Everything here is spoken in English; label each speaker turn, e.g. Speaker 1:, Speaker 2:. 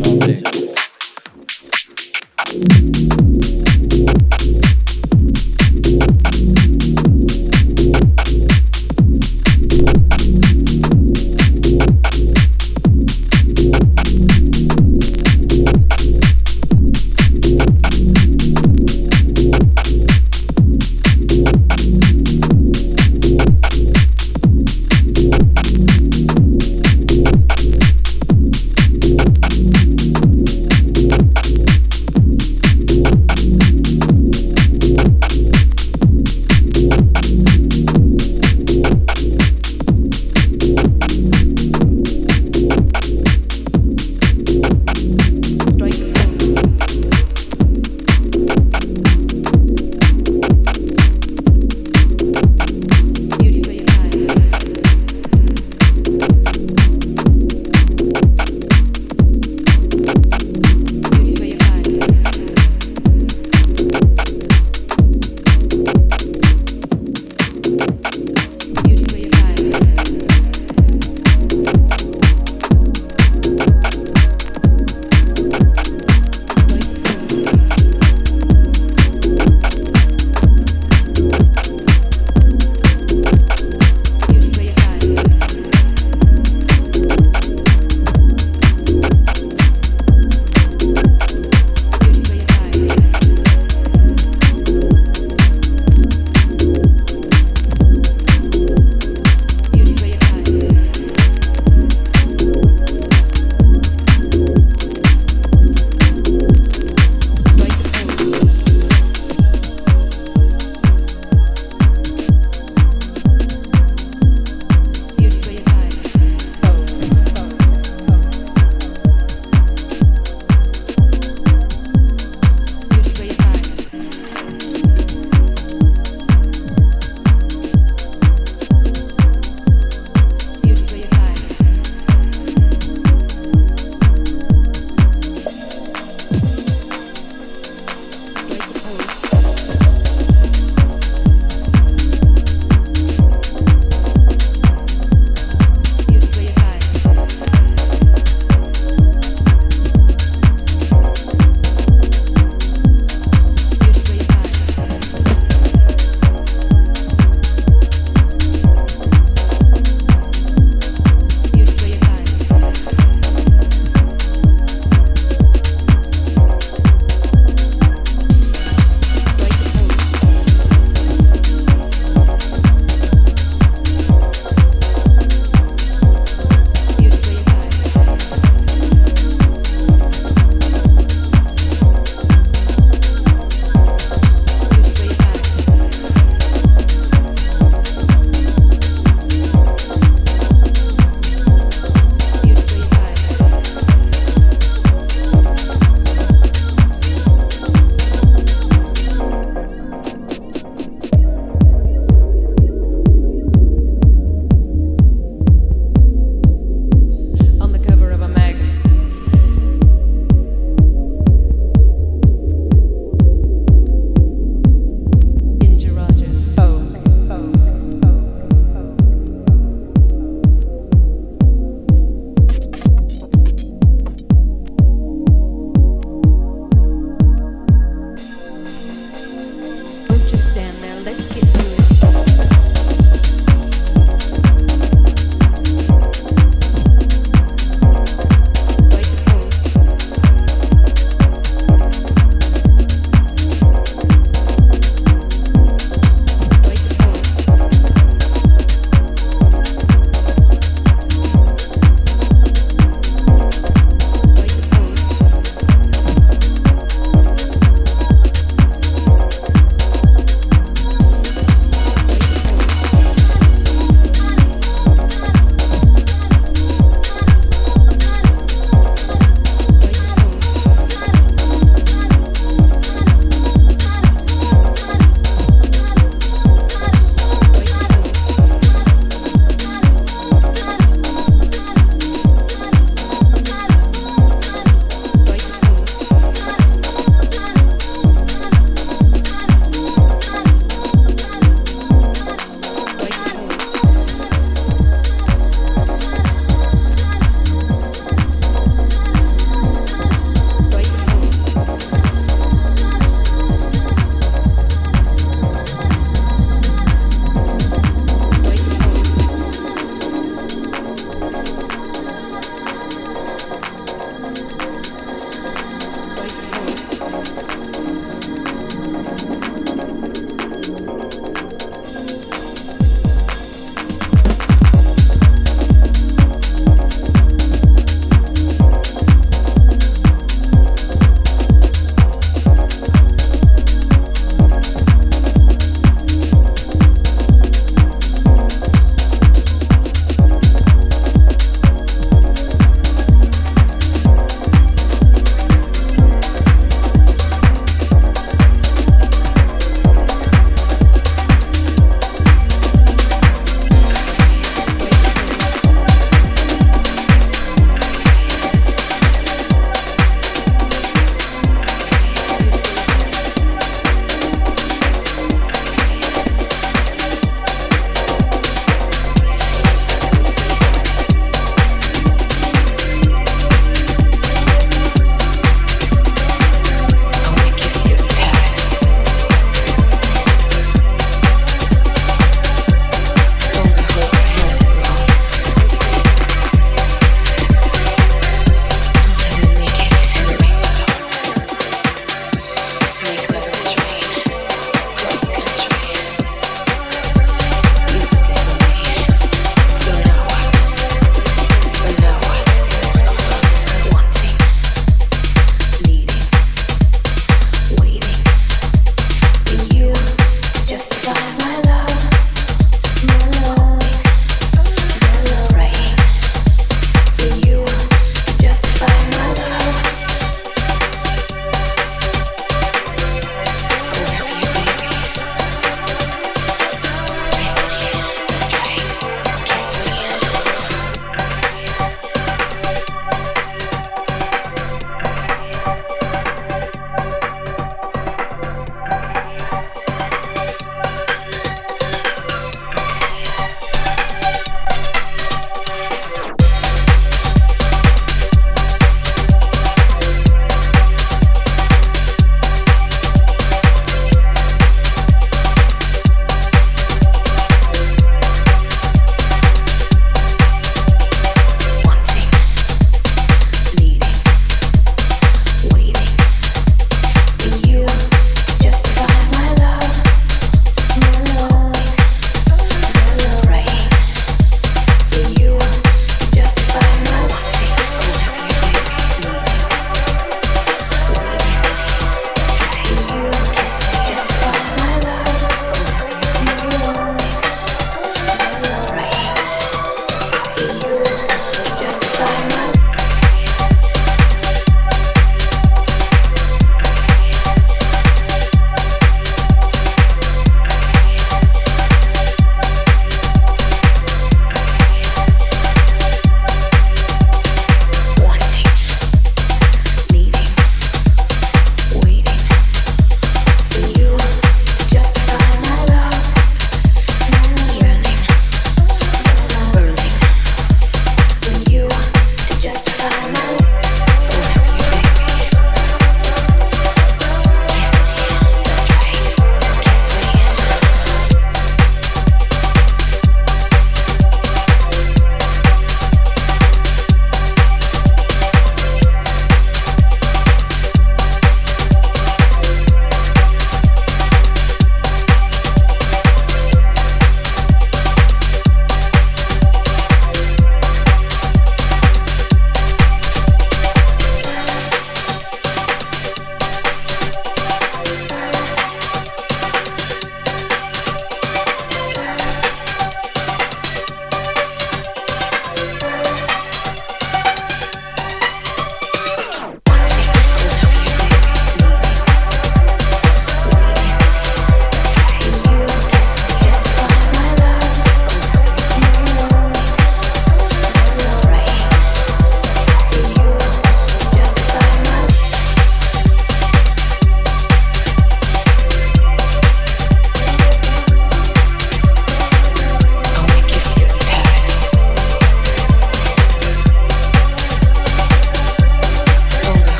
Speaker 1: well,